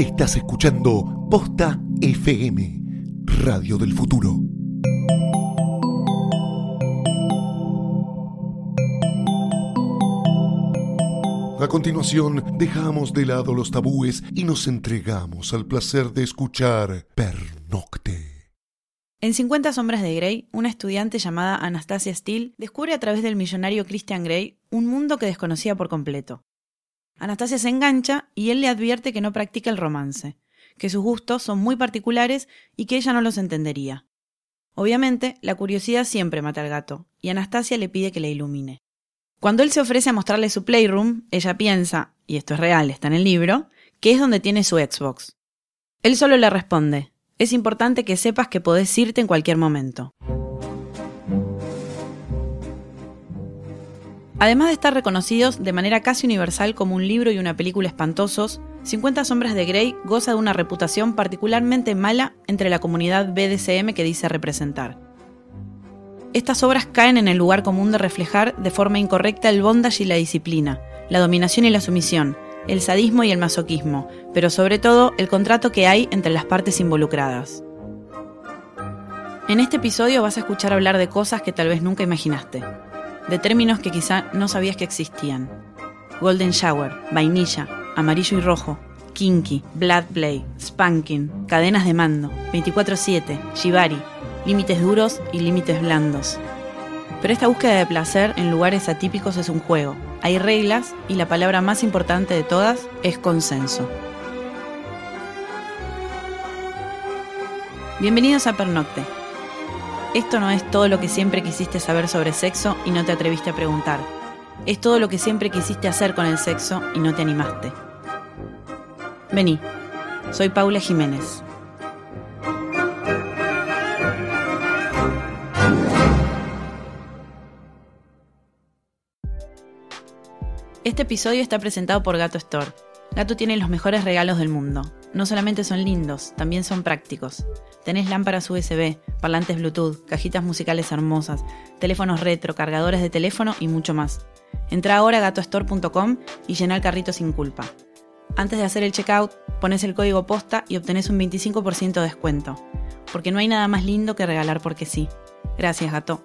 Estás escuchando Posta FM, Radio del Futuro. A continuación, dejamos de lado los tabúes y nos entregamos al placer de escuchar Pernocte. En 50 sombras de Grey, una estudiante llamada Anastasia Steele descubre a través del millonario Christian Grey un mundo que desconocía por completo. Anastasia se engancha y él le advierte que no practica el romance, que sus gustos son muy particulares y que ella no los entendería. Obviamente, la curiosidad siempre mata al gato, y Anastasia le pide que la ilumine. Cuando él se ofrece a mostrarle su Playroom, ella piensa, y esto es real, está en el libro, que es donde tiene su Xbox. Él solo le responde, es importante que sepas que podés irte en cualquier momento. Además de estar reconocidos de manera casi universal como un libro y una película espantosos, 50 sombras de Grey goza de una reputación particularmente mala entre la comunidad BDSM que dice representar. Estas obras caen en el lugar común de reflejar de forma incorrecta el bondage y la disciplina, la dominación y la sumisión, el sadismo y el masoquismo, pero sobre todo el contrato que hay entre las partes involucradas. En este episodio vas a escuchar hablar de cosas que tal vez nunca imaginaste de términos que quizá no sabías que existían. Golden Shower, vainilla, amarillo y rojo, kinky, blood play, spanking, cadenas de mando, 24/7, shibari, límites duros y límites blandos. Pero esta búsqueda de placer en lugares atípicos es un juego. Hay reglas y la palabra más importante de todas es consenso. Bienvenidos a Pernocte, esto no es todo lo que siempre quisiste saber sobre sexo y no te atreviste a preguntar. Es todo lo que siempre quisiste hacer con el sexo y no te animaste. Vení, soy Paula Jiménez. Este episodio está presentado por Gato Store. Gato tiene los mejores regalos del mundo. No solamente son lindos, también son prácticos. Tenés lámparas USB, parlantes Bluetooth, cajitas musicales hermosas, teléfonos retro, cargadores de teléfono y mucho más. Entra ahora a gatostore.com y llena el carrito sin culpa. Antes de hacer el checkout, pones el código posta y obtenés un 25% de descuento. Porque no hay nada más lindo que regalar porque sí. Gracias, gato.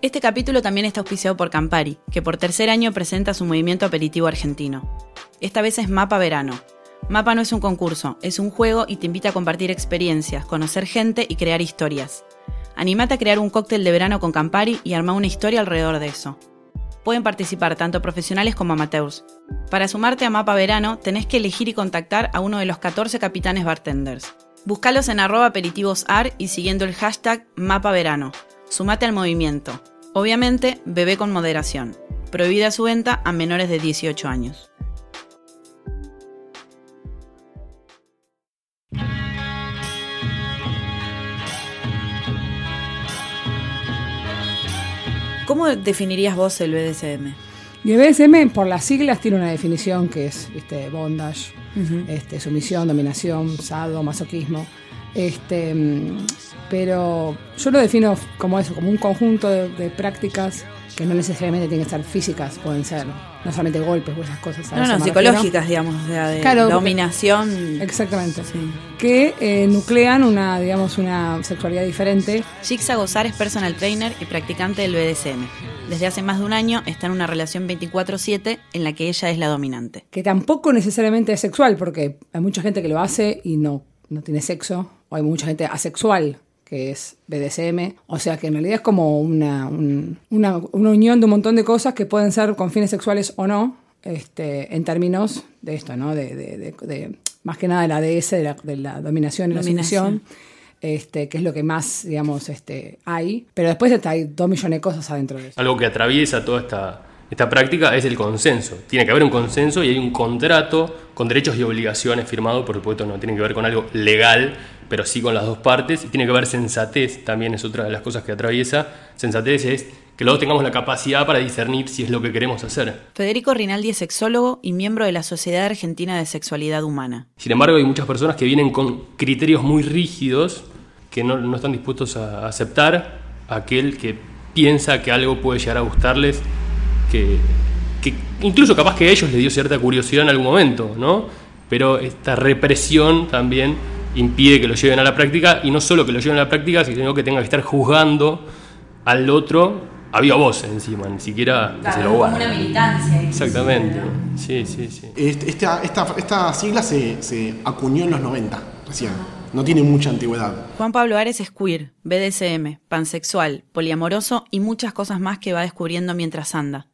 Este capítulo también está auspiciado por Campari, que por tercer año presenta su movimiento aperitivo argentino. Esta vez es Mapa Verano, Mapa no es un concurso, es un juego y te invita a compartir experiencias, conocer gente y crear historias. Animate a crear un cóctel de verano con Campari y arma una historia alrededor de eso. Pueden participar tanto profesionales como amateurs. Para sumarte a Mapa Verano, tenés que elegir y contactar a uno de los 14 capitanes bartenders. Búscalos en arroba aperitivosar y siguiendo el hashtag Mapa Verano. Sumate al movimiento. Obviamente, bebé con moderación. Prohibida su venta a menores de 18 años. ¿Cómo definirías vos el BDSM? Y el BDSM, por las siglas, tiene una definición que es este, bondage, este, sumisión, dominación, sado, masoquismo. Este, pero yo lo defino como eso, como un conjunto de prácticas que no necesariamente tienen que estar físicas, pueden ser no solamente golpes o esas cosas. No, no, psicológicas, digamos, o sea, de dominación. Exactamente. Sí. Que eh, nuclean una, digamos, una sexualidad diferente. Shixa Gozar es personal trainer y practicante del BDSM. Desde hace más de un año está en una relación 24-7 en la que ella es la dominante. Que tampoco necesariamente es sexual, porque hay mucha gente que lo hace y no, no tiene sexo, o hay mucha gente asexual que es BDSM. O sea que en realidad es como una, una, unión de un montón de cosas que pueden ser con fines sexuales o no, este, en términos de esto, ¿no? De, de, más que nada de la DS, de la, de la dominación y la sumisión. Este, que es lo que más, digamos, este, hay. Pero después hay dos millones de cosas adentro de eso. Algo que atraviesa toda esta, esta práctica es el consenso. Tiene que haber un consenso y hay un contrato con derechos y obligaciones firmado, por supuesto no tiene que ver con algo legal, pero sí con las dos partes, y tiene que haber sensatez, también es otra de las cosas que atraviesa. Sensatez es que dos tengamos la capacidad para discernir si es lo que queremos hacer. Federico Rinaldi es sexólogo y miembro de la Sociedad Argentina de Sexualidad Humana. Sin embargo, hay muchas personas que vienen con criterios muy rígidos que no, no están dispuestos a aceptar aquel que piensa que algo puede llegar a gustarles que, que incluso capaz que a ellos les dio cierta curiosidad en algún momento, ¿no? Pero esta represión también impide que lo lleven a la práctica y no solo que lo lleven a la práctica, sino que tenga que estar juzgando al otro había voz encima, ni siquiera se lo como una militancia. Exactamente, sí, sí, sí. Esta, esta, esta sigla se, se, acuñó en los 90, recién. No tiene mucha antigüedad. Juan Pablo Ares es queer, BDSM, pansexual, poliamoroso y muchas cosas más que va descubriendo mientras anda.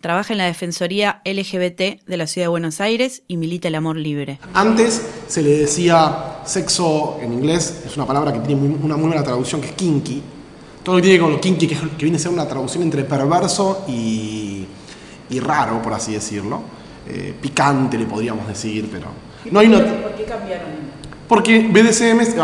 Trabaja en la Defensoría LGBT de la Ciudad de Buenos Aires y milita el amor libre. Antes se le decía sexo en inglés, es una palabra que tiene una muy buena traducción que es kinky, todo lo que tiene con lo kinky, que, viene a ser una traducción entre perverso y, raro, por así decirlo. Eh, picante, le podríamos decir, pero. No hay una... ¿Por qué cambiaron? Porque BDSM,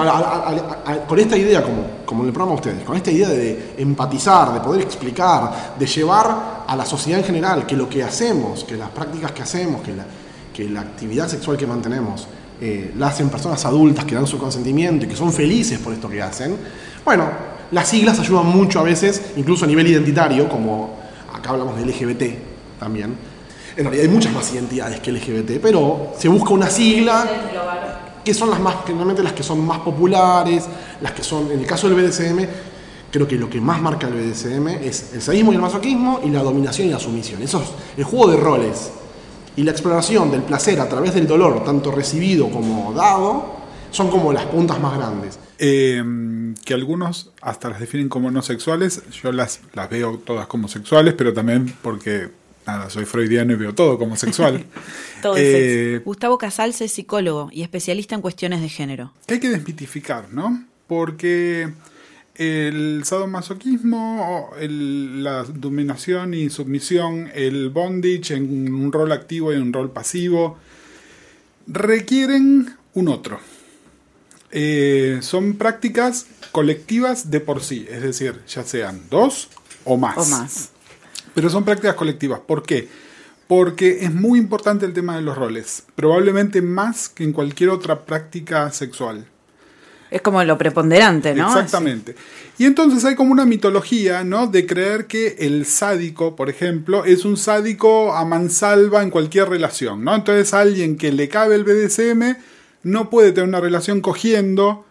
con esta idea, como, como en el programa ustedes, con esta idea de empatizar, de poder explicar, de llevar a la sociedad en general que lo que hacemos, que las prácticas que hacemos, que la, que la actividad sexual que mantenemos, eh, la hacen personas adultas que dan su consentimiento y que son felices por esto que hacen, bueno, las siglas ayudan mucho a veces, incluso a nivel identitario, como acá hablamos de LGBT también. En realidad hay muchas más identidades que LGBT, pero se busca una sigla que son las más, generalmente las que son más populares, las que son, en el caso del BDSM, creo que lo que más marca el BDSM es el sadismo y el masoquismo y la dominación y la sumisión. Eso es el juego de roles. Y la exploración del placer a través del dolor, tanto recibido como dado, son como las puntas más grandes. Eh, que algunos hasta las definen como no sexuales. Yo las, las veo todas como sexuales, pero también porque, nada, soy freudiano y veo todo como sexual. todo eh, Gustavo Casals es psicólogo y especialista en cuestiones de género. Que hay que desmitificar, ¿no? Porque el sadomasoquismo, el, la dominación y sumisión, el bondage en un rol activo y un rol pasivo, requieren un otro. Eh, son prácticas colectivas de por sí, es decir, ya sean dos o más. O más. Pero son prácticas colectivas. ¿Por qué? Porque es muy importante el tema de los roles, probablemente más que en cualquier otra práctica sexual. Es como lo preponderante, ¿no? Exactamente. Y entonces hay como una mitología, ¿no? De creer que el sádico, por ejemplo, es un sádico a mansalva en cualquier relación, ¿no? Entonces alguien que le cabe el BDSM no puede tener una relación cogiendo,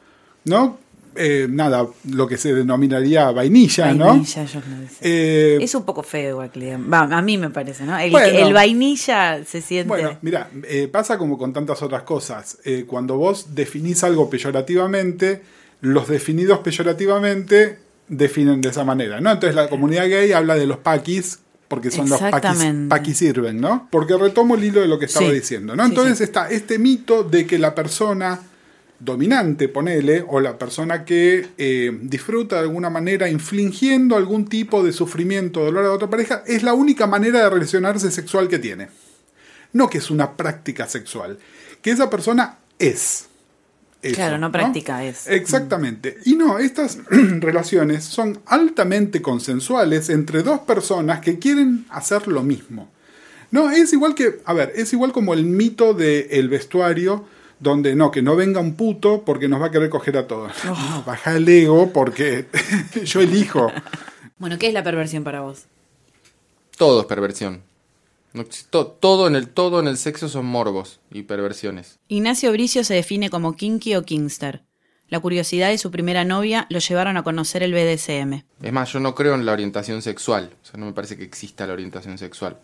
¿no? Eh, nada, lo que se denominaría vainilla, ¿no? Vainilla, yo eh, es un poco feo igual que a mí me parece, ¿no? El, vainilla se siente... Bueno, mira, eh, pasa como con tantas otras cosas. cuando vos definís algo peyorativamente, los definidos peyorativamente definen de esa manera, ¿no? Entonces la comunidad gay habla de los paquis porque son los paquis, sirven, ¿no? Porque retomo el hilo de lo que estaba diciendo, ¿no? Entonces está este mito de que la persona dominante, ponele, o la persona que eh, disfruta de alguna manera infligiendo algún tipo de sufrimiento o dolor a otra pareja, es la única manera de relacionarse sexual que tiene. No que es una práctica sexual, que esa persona es claro, no práctica es. Exactamente. Y no, estas relaciones son altamente consensuales entre dos personas que quieren hacer lo mismo. No, es igual que, a ver, es igual como el mito del vestuario donde no, que no venga un puto porque nos va a querer coger a todos. No, baja el ego porque yo elijo. Bueno, ¿qué es la perversión para vos? Todo es perversión. Todo en, el, todo en el sexo son morbos y perversiones. Ignacio Bricio se define como kinky o kingster. La curiosidad de su primera novia lo llevaron a conocer el BDSM. Es más, yo no creo en la orientación sexual. O sea, no me parece que exista la orientación sexual.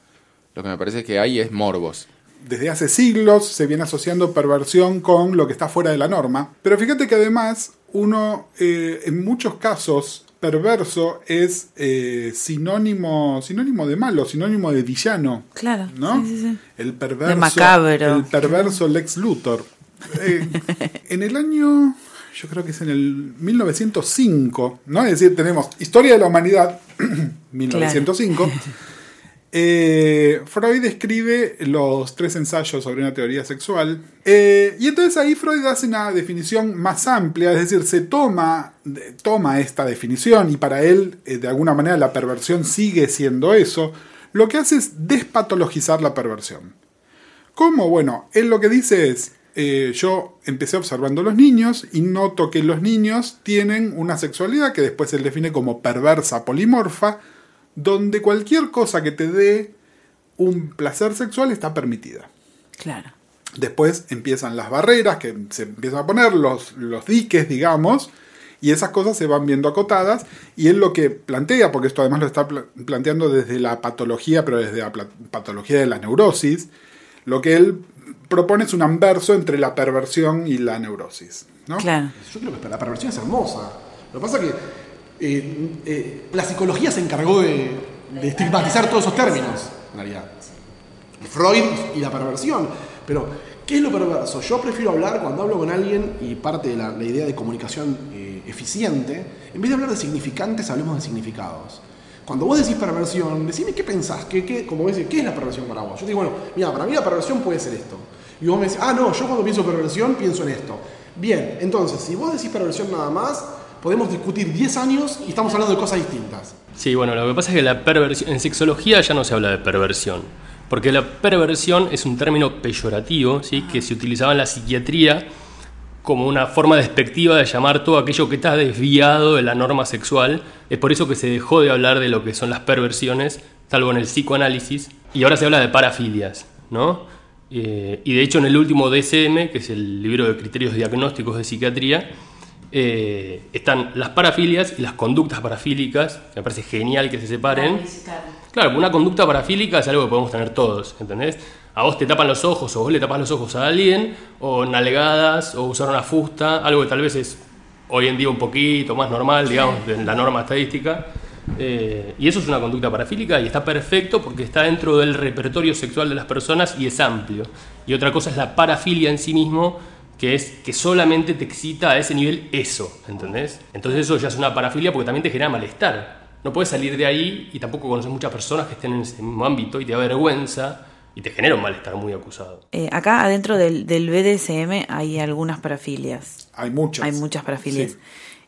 Lo que me parece que hay es morbos. Desde hace siglos se viene asociando perversión con lo que está fuera de la norma. Pero fíjate que además uno eh, en muchos casos perverso es eh, sinónimo, sinónimo de malo, sinónimo de villano. Claro. ¿No? El perverso. De macabro. El perverso Lex Luthor. Eh, en el año, yo creo que es en el 1905, ¿no? Es decir, tenemos Historia de la Humanidad, 1905. Eh, Freud escribe los tres ensayos sobre una teoría sexual eh, y entonces ahí Freud hace una definición más amplia, es decir, se toma, toma esta definición y para él eh, de alguna manera la perversión sigue siendo eso, lo que hace es despatologizar la perversión. ¿Cómo? Bueno, él lo que dice es, yo empecé observando los niños y noto que los niños tienen una sexualidad que después él define como perversa polimorfa, donde cualquier cosa que te dé un placer sexual está permitida. Claro. Después empiezan las barreras que se empiezan a poner, los, los diques, digamos, y esas cosas se van viendo acotadas. Y él lo que plantea, porque esto además lo está pla- planteando desde la patología, pero desde la patología de la neurosis, lo que él propone es un anverso entre la perversión y la neurosis. ¿no? Claro. Yo creo que la perversión es hermosa. Lo que pasa es que eh, eh, la psicología se encargó de, estigmatizar todos esos términos, en realidad. Freud y la perversión. Pero, ¿qué es lo perverso? Yo prefiero hablar cuando hablo con alguien y parte de la, idea de comunicación eh, eficiente, en vez de hablar de significantes, hablemos de significados. Cuando vos decís perversión, decime qué pensás, qué, qué, como ¿qué es la perversión para vos? Yo digo, bueno, mira, para mí la perversión puede ser esto. Y vos me decís, ah, no, yo cuando pienso perversión pienso en esto. Bien, entonces, si vos decís perversión nada más, podemos discutir 10 años y estamos hablando de cosas distintas. Sí, bueno, lo que pasa es que en sexología ya no se habla de perversión, porque la perversión es un término peyorativo, ¿sí? que se utilizaba en la psiquiatría como una forma despectiva de llamar todo aquello que está desviado de la norma sexual. Es por eso que se dejó de hablar de lo que son las perversiones, salvo en el psicoanálisis, y ahora se habla de parafilias, ¿no? Eh, y de hecho en el último DSM, que es el libro de criterios diagnósticos de psiquiatría, eh, están las parafilias y las conductas parafílicas, que me parece genial que se separen. Claro, una conducta parafílica es algo que podemos tener todos, ¿entendés? A vos te tapan los ojos o vos le tapas los ojos a alguien, o nalgadas, o usar una fusta, algo que tal vez es hoy en día un poquito más normal, digamos, de la norma estadística. Eh, y eso es una conducta parafílica y está perfecto porque está dentro del repertorio sexual de las personas y es amplio. Y otra cosa es la parafilia en sí mismo, que es que solamente te excita a ese nivel eso, ¿entendés? Entonces eso ya es una parafilia porque también te genera malestar. No puedes salir de ahí y tampoco conoces muchas personas que estén en ese mismo ámbito y te da vergüenza y te genera un malestar muy acusado. Eh, acá adentro del, del BDSM hay algunas parafilias. Hay muchas. Hay muchas parafilias. Sí.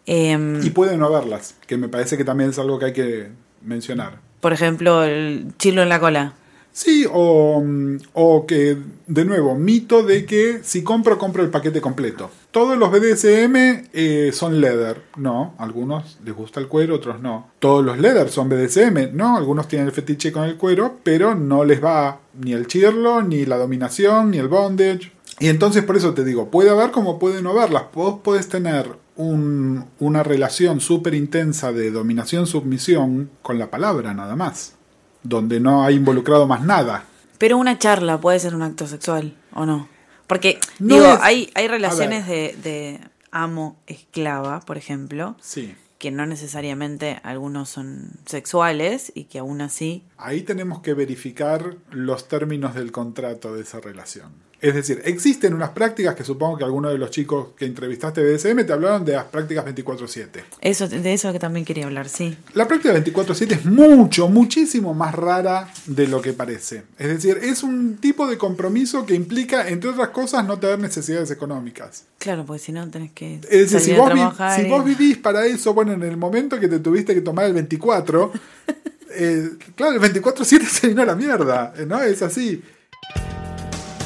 Em, Y pueden no haberlas, que me parece que también es algo que hay que mencionar. por ejemplo, el chilo en la cola. Sí, o, mm, o que, de nuevo, mito de que si compro, compro el paquete completo. Todos los BDSM eh, son leather, no. Algunos les gusta el cuero, otros no. Todos los leather son BDSM, no. Algunos tienen el fetiche con el cuero, pero no les va ni el chirlo, ni la dominación, ni el bondage. Y entonces por eso te digo, puede haber como puede no haberlas. Vos podés tener un- una relación súper intensa de dominación-submisión con la palabra nada más. Donde no hay involucrado más nada. Pero una charla puede ser un acto sexual, ¿o no? Porque, No digo, es- hay, hay relaciones de, de amo-esclava, por ejemplo, Sí. que no necesariamente algunos son sexuales y que aún así... Ahí tenemos que verificar los términos del contrato de esa relación. Es decir, existen unas prácticas que supongo que algunos de los chicos que entrevistaste de te hablaron de las prácticas 24/7. Eso, de eso que también quería hablar, sí. La práctica 24/7 es mucho, muchísimo más rara de lo que parece. Es decir, es un tipo de compromiso que implica, entre otras cosas, no tener necesidades económicas. Claro, porque si no tenés que Es decir, salir si a vos, vi- trabajar si y- vos vivís para eso, bueno, en el momento que te tuviste que tomar el 24, eh, claro, el 24-7 se vino a la mierda, ¿no? Es así.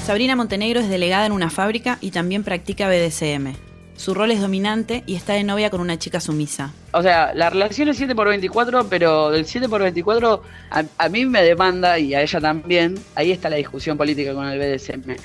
Sabrina Montenegro es delegada en una fábrica y también practica BDSM. Su rol es dominante y está de novia con una chica sumisa. O sea, la relación es 7 por 24, pero del 7 por 24 a, a mí me demanda y a ella también. Ahí está la discusión política con el BDSM.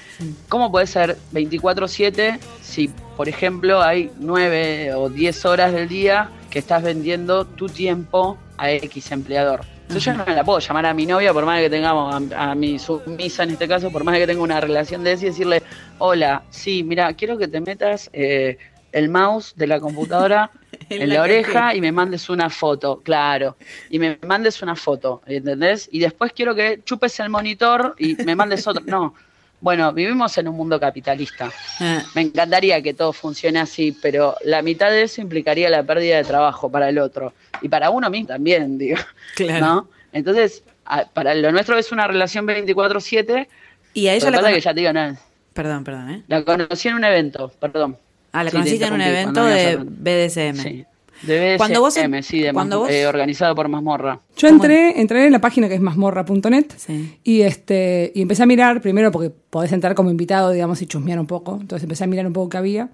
¿Cómo puede ser 24-7 si, por ejemplo, hay 9 o 10 horas del día que estás vendiendo tu tiempo a X empleador? Entonces yo no la puedo llamar a mi novia, por más que tengamos, a, a mi sumisa en este caso, por más que tenga una relación de eso y decirle, hola, sí, mira, quiero que te metas eh, el mouse de la computadora En en, la la, oreja y me mandes una foto, claro, y me mandes una foto, ¿entendés? Y después quiero que chupes el monitor y me mandes otro. No, bueno, vivimos en un mundo capitalista. Ah, Me encantaría que todo funcione así, pero la mitad de eso implicaría la pérdida de trabajo para el otro. Y para uno mismo también, digo. Claro. ¿no? Entonces, a- para lo nuestro es una relación 24-7. Y a ella la, cono- que ya te digo, no, Perdón, perdón, ¿eh? la conocí en un evento, perdón. Ah, la Sí, te conociste en un evento de BDSM. Sí. De BDSM, Cuando vos- sí, de cuando vos- eh, organizado por Mazmorra. Yo entré, entré en la página que es mazmorra.net Sí. y este y empecé a mirar, primero porque podés entrar como invitado, digamos, y chusmear un poco. Entonces empecé a mirar un poco qué había.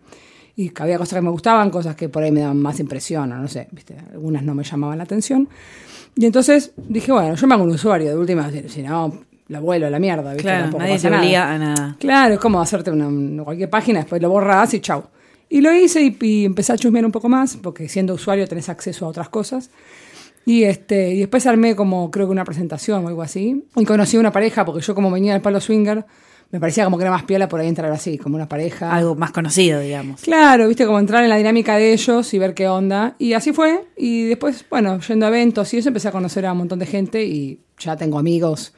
Y que había cosas que me gustaban, cosas que por ahí me daban más impresión, o no sé, ¿viste? algunas no me llamaban la atención. Y entonces dije, bueno, yo me hago un usuario de última, si no, la vuelo a la mierda, ¿viste? Claro, Tampoco nadie pasa te nada. obliga a nada. Claro, es como hacerte una- cualquier página, después lo borras y chau. Y lo hice y, y empecé a chusmear un poco más, porque siendo usuario tenés acceso a otras cosas. Y, este, y después armé como, creo que una presentación o algo así. Y conocí a una pareja, porque yo como venía del palo swinger, me parecía como que era más piola por ahí entrar así, como una pareja. Algo más conocido, digamos. Claro, viste, como entrar en la dinámica de ellos y ver qué onda. Y así fue. Y después, bueno, yendo a eventos y eso, empecé a conocer a un montón de gente y ya tengo amigos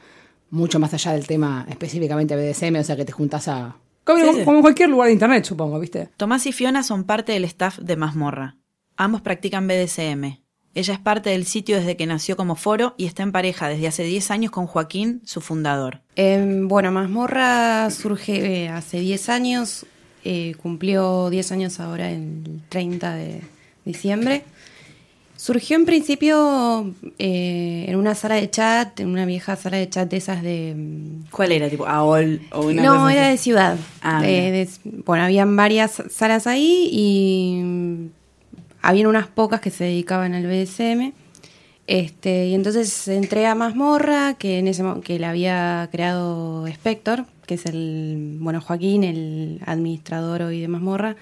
mucho más allá del tema específicamente BDSM, o sea que te juntas a... Como, Sí, sí. como en cualquier lugar de internet, supongo, ¿viste? Tomás y Fiona son parte del staff de Mazmorra. Ambos practican BDSM. Ella es parte del sitio desde que nació como foro y está en pareja desde hace 10 años con Joaquín, su fundador. Eh, bueno, Mazmorra surge eh, hace 10 años, eh, cumplió 10 años ahora el 30 de diciembre. Surgió en principio eh, en una sala de chat, en una vieja sala de chat de esas de... mm, ¿Cuál era? ¿Tipo AOL o una no, cosa era así? de ciudad. Ah, mira. de- bueno, habían varias salas ahí y mm, habían unas pocas que se dedicaban al BDSM. Este, y entonces entré a Mazmorra, que en ese que la había creado Spector, que es el, bueno, Joaquín, el administrador hoy de Mazmorra.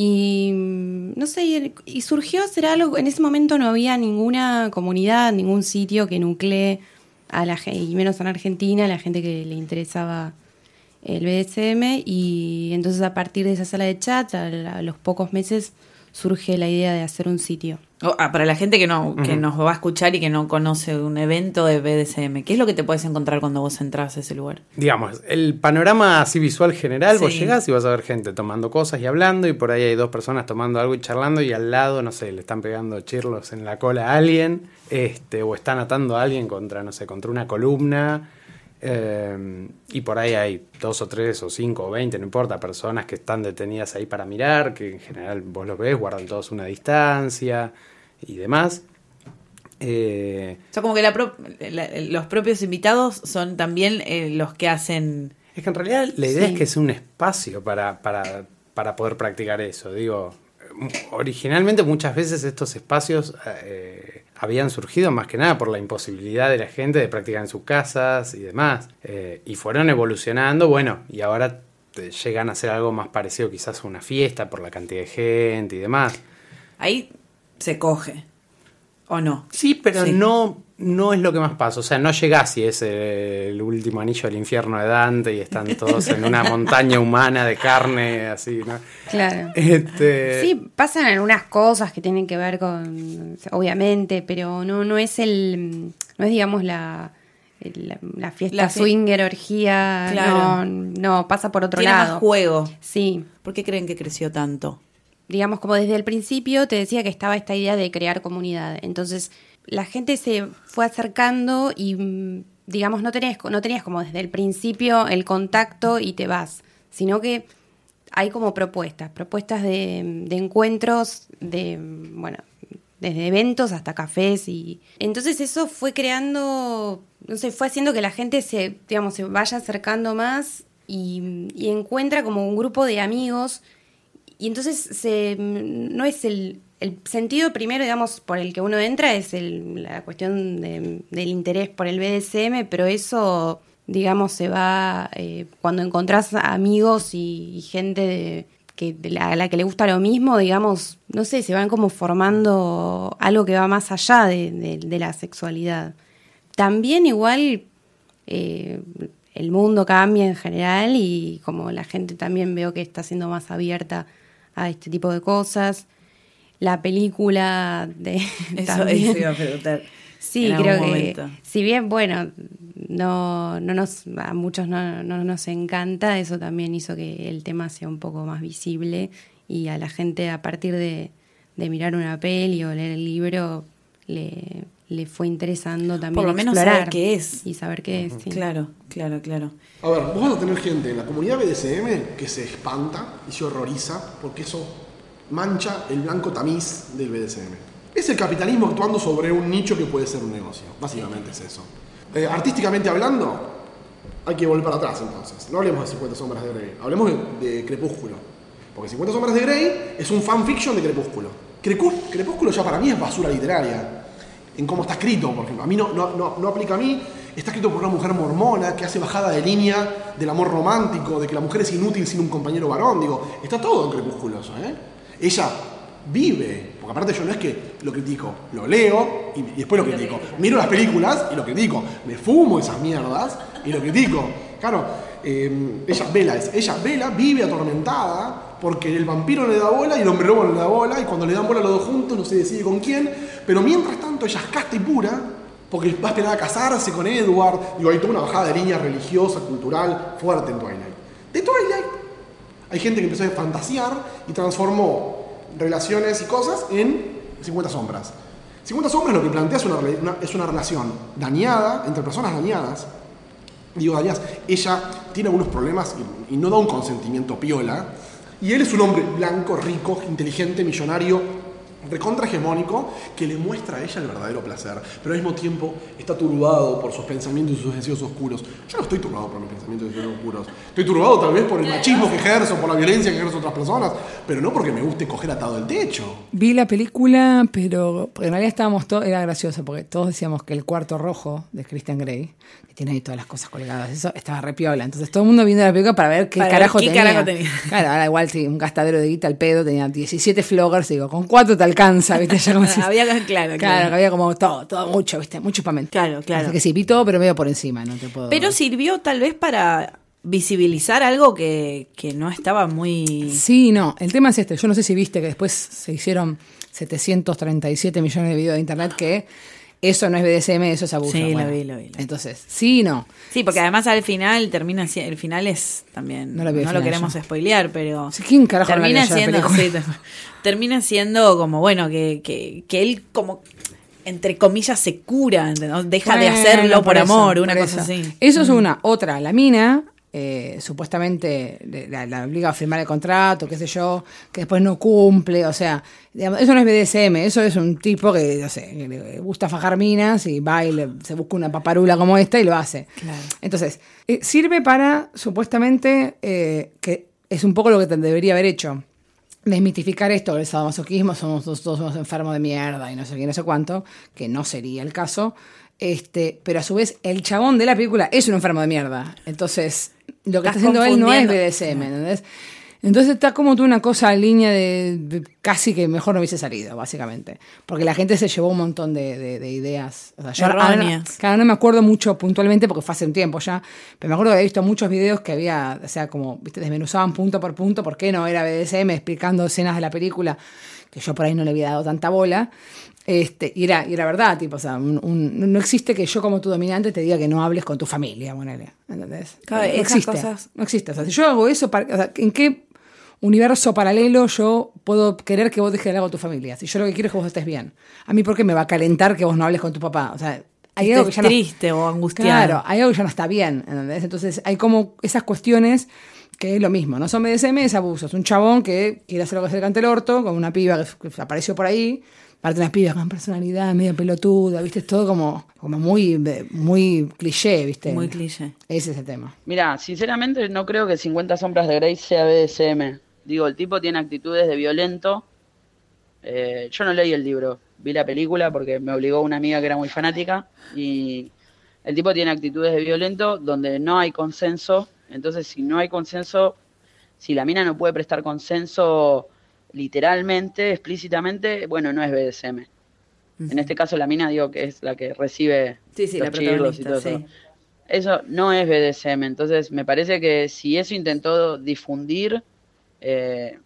Y mm, no sé, y, surgió hacer algo, en ese momento no había ninguna comunidad, ningún sitio que nuclee a la gente, y menos en Argentina, a la gente que le interesaba el BDSM. Y entonces a partir de esa sala de chat, a los pocos meses, surge la idea de hacer un sitio. Ah, para la gente que no que nos va a escuchar y que no conoce un evento de BDSM, ¿qué es lo que te puedes encontrar cuando vos entras a ese lugar? Digamos, el panorama así visual general, vos llegás y vas a ver gente tomando cosas y hablando, y por ahí hay dos personas tomando algo y charlando, y al lado, no sé, le están pegando chirlos en la cola a alguien, este, o están atando a alguien contra, no sé, contra una columna. Eh, y por ahí hay dos o tres o cinco o veinte, no importa, personas que están detenidas ahí para mirar, que en general vos los ves, guardan todos una distancia y demás. Eh, O sea, como que la pro- la- los propios invitados son también eh, los que hacen... Es que en realidad la idea Sí. es que sea un espacio para, para, para poder practicar eso. Digo, originalmente muchas veces estos espacios eh, habían surgido más que nada por la imposibilidad de la gente de practicar en sus casas y demás. Eh, y fueron evolucionando, bueno, y ahora eh, llegan a ser algo más parecido quizás a una fiesta por la cantidad de gente y demás. Ahí se coge. ¿O no? Sí, pero Sí. no no es lo que más pasa. O sea, no llegás y es eh, el último anillo del infierno de Dante y están todos en una montaña humana de carne, así, ¿no? Claro. Este, Sí, pasan algunas cosas que tienen que ver con, obviamente, pero no, no es el, no es digamos la, la, la fiesta La swinger, orgía, Claro. no, no, pasa por otro Tiene lado. más juego. Sí, ¿Por qué creen que creció tanto? digamos como desde el principio te decía que estaba esta idea de crear comunidad. Entonces la gente se fue acercando y mm, digamos no tenías, no tenías como desde el principio el contacto y te vas, sino que hay como propuestas, propuestas de, de encuentros, de bueno, desde eventos hasta cafés y entonces eso fue creando, no sé, fue haciendo que la gente se, digamos, se vaya acercando más y encuentra como un grupo de amigos y entonces se, no es el, el sentido primero, digamos, por el que uno entra, es el- la cuestión de- del interés por el BDSM, pero eso, digamos, se va eh, cuando encontrás amigos y, gente de- a la que le gusta lo mismo, digamos, no sé, se van como formando algo que va más allá de la sexualidad. También igual eh, el mundo cambia en general y como la gente también veo que está siendo más abierta a este tipo de cosas. La película de... Eso, iba a preguntar. Sí, creo que si bien, bueno, no, no nos, a muchos no, no nos encanta, eso también hizo que el tema sea un poco más visible y a la gente a partir de, de mirar una peli o leer el libro le, le fue interesando también Por lo menos explorar saber qué es. y saber qué es. sí. Claro, claro, claro. A ver, vos vas a tener gente en la comunidad BDSM que se espanta y se horroriza porque eso mancha el blanco tamiz del BDSM. Es el capitalismo actuando sobre un nicho que puede ser un negocio. Básicamente es eso. Eh, artísticamente hablando, hay que volver para atrás entonces. No hablemos de 50 sombras de Grey, hablemos de, de Crepúsculo. Porque 50 sombras de Grey es un fanfiction de Crepúsculo. Crepú- Crepúsculo ya para mí es basura literaria. En cómo está escrito, por ejemplo. A mí no, no, no, no aplica a mí. está escrito por una mujer mormona que hace bajada de línea del amor romántico, de que la mujer es inútil sin un compañero varón. Digo, está todo en crepúsculos. ¿eh? Ella vive, porque aparte yo no es que lo critico, lo leo y, y después lo critico. Miro las películas y lo critico. Me fumo esas mierdas y lo critico. Claro, eh, ella, Vela, es, ella, Vela, vive atormentada porque el vampiro le da bola y el hombre lobo le da bola y cuando le dan bola los dos juntos no se decide con quién. Pero mientras tanto ella es casta y pura porque va a esperar a casarse con Edward. Digo, hay toda una bajada de línea religiosa, cultural, fuerte en Twilight. De Twilight hay gente que empezó a fantasear y transformó relaciones y cosas en 50 sombras. 50 sombras lo que plantea es una- es una relación dañada, entre personas dañadas. Digo, dañadas. Ella tiene algunos problemas y, y no da un consentimiento piola. Y él es un hombre blanco, rico, inteligente, millonario, recontra hegemónico, que le muestra a ella el verdadero placer. Pero al mismo tiempo está turbado por sus pensamientos y sus deseos oscuros. Yo no estoy turbado por mis pensamientos y deseos oscuros. Estoy turbado tal vez por el machismo que ejerzo, por la violencia que ejerzo otras personas, pero no porque me guste coger atado el techo. Vi la película, pero porque en realidad estábamos todos, era gracioso, porque todos decíamos que el cuarto rojo de Christian Grey, que tiene ahí todas las cosas colgadas, eso estaba repiola. Entonces todo el mundo viendo la película para ver qué Para ver carajo qué tenía. carajo tenía. Claro, ahora igual sí, un gastadero de guita al pedo, tenía 17 floggers, digo, con cuatro te alcanza, ¿viste? Ya como si- Había, claro, Claro, había como todo, todo mucho, ¿viste? Mucho para Claro, claro. Así que sí, vi todo, pero medio por encima, no te puedo. Pero sirvió tal vez para visibilizar algo que, que no estaba muy... Sí, no. El tema es este. Yo no sé si viste que después se hicieron 737 millones de videos de internet que eso no es BDSM, eso es abuso. Sí, lo vi, lo vi, lo vi. Entonces, sí, no. Sí, porque además al final termina el final es también No no lo vi lo, queremos yo. spoilear, pero ¿quién carajo no termina la siendo sí, termina siendo como bueno que, que, que él como entre comillas se cura, ¿no? deja de hacerlo por, eso, amor, una por cosa eso. así. Eso es una. Otra, la mina, eh, supuestamente la, la obliga a firmar el contrato, qué sé yo, que después no cumple. O sea, digamos, eso no es BDSM, eso es un tipo que, no sé, que le gusta fajar minas y va y le- se busca una paparula como esta y lo hace. Claro. Entonces, eh, sirve para, supuestamente, eh, que es un poco lo que te debería haber hecho. Desmitificar esto, el sadomasoquismo, somos todos, todos unos enfermos de mierda y no sé qué, no sé cuánto, que no sería el caso. Este, pero a su vez, el chabón de la película es un enfermo de mierda. Entonces, lo que está haciendo él no es. BDSM, ¿entendés? Entonces está como tú una cosa en línea de, casi que mejor no hubiese salido, básicamente. Porque la gente se llevó un montón de, de- de ideas. O sea, yo ahora- no me acuerdo mucho puntualmente porque fue hace un tiempo ya, pero me acuerdo que había visto muchos videos que había, o sea, como, viste, desmenuzaban punto por punto por qué no era BDSM, explicando escenas de la película que yo por ahí no le había dado tanta bola. Este, y era, y era verdad, tipo, o sea, un- un- no existe que yo como tu dominante te diga que no hables con tu familia, ponele, ¿entendés? Claro, no esas existe, cosas- no existe. O sea, si yo hago eso, para- o sea, ¿en qué universo paralelo yo puedo querer que vos dejes de hablar con tu familia? Si yo lo que quiero es que vos estés bien. A mí, ¿por qué me va a calentar que vos no hables con tu papá? O sea, hay algo que ya no- triste o angustiado. Claro, hay algo que ya no está bien, ¿entendés? Entonces hay como esas cuestiones que es lo mismo, no son BDSM, es abuso. Es un chabón que quiere hacer lo que se le cante el orto, con una piba que, que apareció por ahí, parte de una piba con personalidad medio pelotuda, ¿viste? Es todo como, como muy, muy cliché, ¿viste? Muy cliché. Ese es el tema. Mira, sinceramente no creo que 50 sombras de Grey sea BDSM. Digo, el tipo tiene actitudes de violento. Eh, yo no leí el libro, vi la película porque me obligó una amiga que era muy fanática y el tipo tiene actitudes de violento donde no hay consenso. Entonces, si no hay consenso, si la mina no puede prestar consenso literalmente, explícitamente, bueno, no es BDSM. En este caso, la mina digo que es la que recibe Sí, sí, los la y todo sí. eso. Eso no es BDSM, entonces me parece que si eso intentó difundir eh,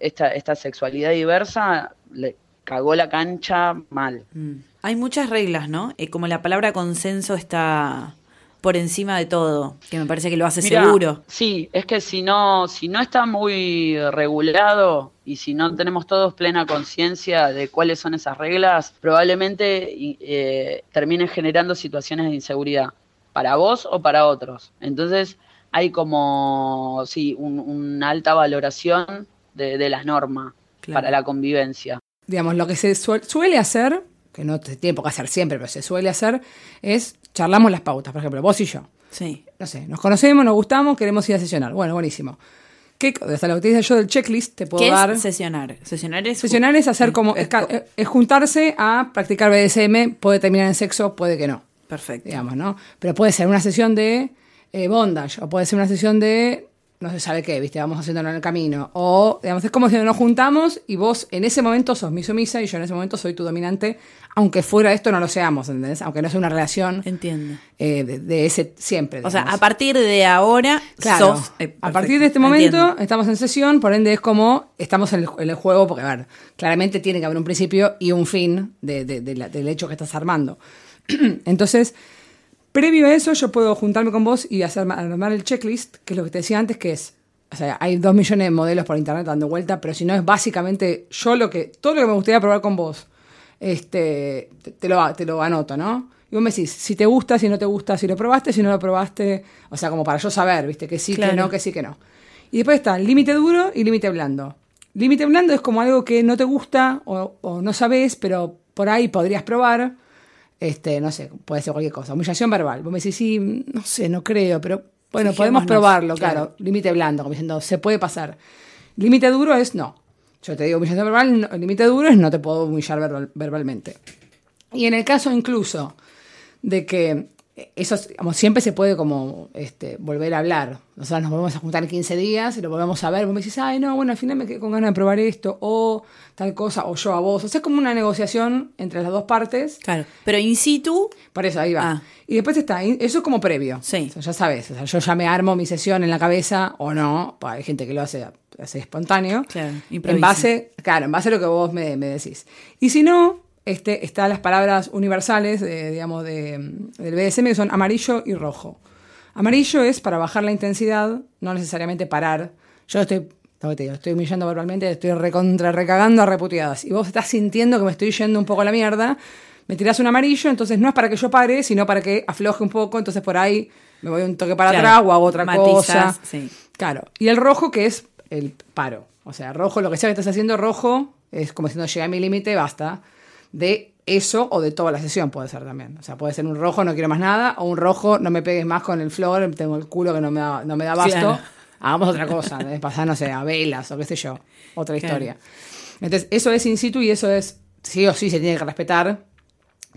esta, esta sexualidad diversa, le cagó la cancha mal. Mm. Hay muchas reglas, ¿no? Eh, como la palabra consenso está por encima de todo, que me parece que lo hace Mirá, seguro. Sí, es que si no, si no está muy regulado y si no tenemos todos plena conciencia de cuáles son esas reglas, probablemente eh, termine generando situaciones de inseguridad para vos o para otros. Entonces hay como, sí, un- una alta valoración de, de las normas Claro. para la convivencia. digamos, lo que se suel- suele hacer, que no se tiene por qué hacer siempre, pero se suele hacer, es charlamos las pautas. Por ejemplo, vos y yo. Sí. No sé, nos conocemos, nos gustamos, queremos ir a sesionar. Bueno, buenísimo. ¿Qué, hasta lo que te dice yo del checklist, te puedo ¿Qué dar. es sesionar? Sesionar es... Sesionar es hacer como. Es, ca- es juntarse a practicar BDSM, puede terminar en sexo, puede que no. Perfecto. Digamos, ¿no? Pero puede ser una sesión de eh, bondage, o puede ser una sesión de no se sabe qué, ¿viste? Vamos haciéndolo en el camino. O, digamos, es como si nos juntamos y vos en ese momento sos mi sumisa y yo en ese momento soy tu dominante, aunque fuera de esto no lo seamos, ¿entendés? Aunque no sea una relación Entiendo. eh, de, de ese siempre. O sea, a partir de ahora Claro, sos. eh, a partir de este momento Entiendo. estamos en sesión, por ende es como estamos en el, en el juego, porque a ver, claramente tiene que haber un principio y un fin de- de- de la- del hecho que estás armando. Entonces, previo a eso, yo puedo juntarme con vos y hacer armar el checklist, que es lo que te decía antes, que es, o sea, hay dos millones de modelos por internet dando vuelta, pero si no es básicamente yo lo que, todo lo que me gustaría probar con vos, este, te, te lo, te lo anoto, ¿no? Y vos me decís, si te gusta, si no te gusta, si lo probaste, si no lo probaste, o sea, como para yo saber, ¿viste? Que sí, Claro. que no, que sí, que no. Y después está límite duro y límite blando. Límite blando es como algo que no te gusta o, o no sabes, pero por ahí podrías probar. Este, no sé, puede ser cualquier cosa. Humillación verbal. Vos me decís, sí, no sé, no creo, pero bueno, podemos probarlo, claro. claro. Límite blando, como diciendo, se puede pasar. Límite duro es no. Yo te digo humillación verbal, no- el límite duro es no te puedo humillar verbal- verbalmente. Y en el caso incluso de que eso digamos, siempre se puede como este, volver a hablar. Nosotros nos volvemos a juntar en 15 días y lo volvemos a ver. Vos me decís, ay, no, bueno, al final me quedé con ganas de probar esto, o tal cosa, o yo a vos. O sea, es como una negociación entre las dos partes. Claro. Pero in situ. Por eso, ahí va. Ah. Y después está, eso es como previo. Sí. O sea, ya sabes, o sea, yo ya me armo mi sesión en la cabeza, o no, pues hay gente que lo hace, hace espontáneo. Claro, En base, claro, en base a lo que vos me, me decís. Y si no, este, están las palabras universales, de, digamos, de, del BDSM, que son amarillo y rojo. Amarillo es para bajar la intensidad, no necesariamente parar. Yo estoy, te digo, estoy humillando verbalmente, estoy recontra recagando a reputeadas. Y vos estás sintiendo que me estoy yendo un poco a la mierda, me tirás un amarillo, entonces no es para que yo pare, sino para que afloje un poco, entonces por ahí me voy un toque para Claro, atrás o hago otra matizás, cosa. sí. Claro. Y el rojo que es el paro. O sea, rojo, lo que sea que estés haciendo rojo, es como diciendo, llegué a mi límite, basta. De eso o de toda la sesión puede ser también. O sea, puede ser un rojo, no quiero más nada, o un rojo, no me pegues más con el flor, tengo el culo que no me da, no me da basto. Claro. Hagamos otra cosa, ¿entendés? pasar, no sé, a velas o qué sé yo, otra Claro. historia. Entonces, eso es in situ y eso es, sí o sí se tiene que respetar,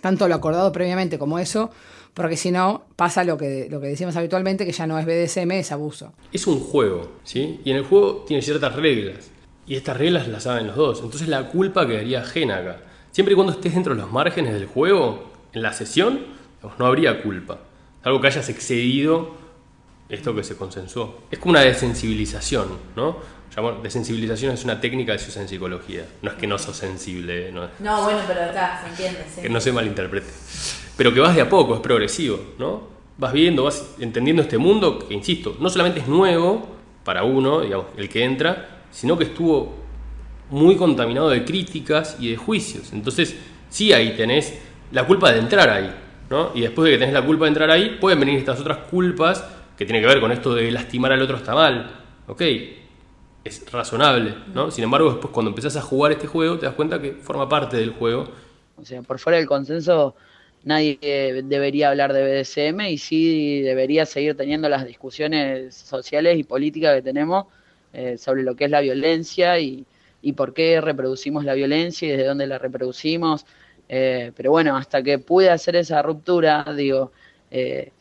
tanto lo acordado previamente como eso, porque si no, pasa lo que, lo que decimos habitualmente, que ya no es BDSM, es abuso. Es un juego, ¿sí? Y en el juego tiene ciertas reglas. Y estas reglas las saben los dos. Entonces la culpa quedaría ajena acá. Siempre y cuando estés dentro de los márgenes del juego, en la sesión, no habría culpa. Algo que hayas excedido esto que se consensuó. Es como una desensibilización, ¿no? Desensibilización es una técnica que se usa en psicología. No es que no sos sensible, no No, bueno, pero está, se entiende. que no se malinterprete. Pero que vas de a poco, es progresivo, ¿no? Vas viendo, vas entendiendo este mundo que, insisto, no solamente es nuevo para uno, digamos, el que entra, sino que estuvo muy contaminado de críticas y de juicios. Entonces, sí ahí tenés la culpa de entrar ahí, ¿no? Y después de que tenés la culpa de entrar ahí, pueden venir estas otras culpas que tienen que ver con esto de lastimar al otro está mal, ¿ok? Es razonable, ¿no? Sin embargo, después cuando empezás a jugar este juego, te das cuenta que forma parte del juego O sea, por fuera del consenso, nadie debería hablar de BDSM y sí debería seguir teniendo las discusiones sociales y políticas que tenemos eh, sobre lo que es la violencia y, y por qué reproducimos la violencia y desde dónde la reproducimos. Eh, pero bueno, hasta que pude hacer esa ruptura, digo, eh,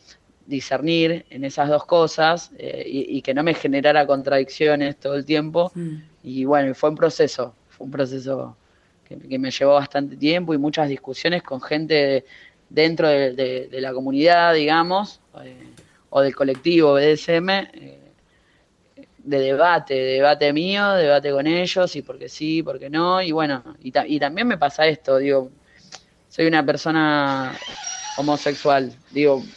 discernir en esas dos cosas eh, y, y que no me generara contradicciones todo el tiempo. Y bueno, fue un proceso, fue un proceso que, que me llevó bastante tiempo y muchas discusiones con gente de- dentro de, de- de la comunidad, digamos, o del colectivo BDSM, de debate, de debate mío, de debate con ellos, y por qué sí, por qué no, y bueno, y, ta- y también me pasa esto, digo, soy una persona homosexual, digo,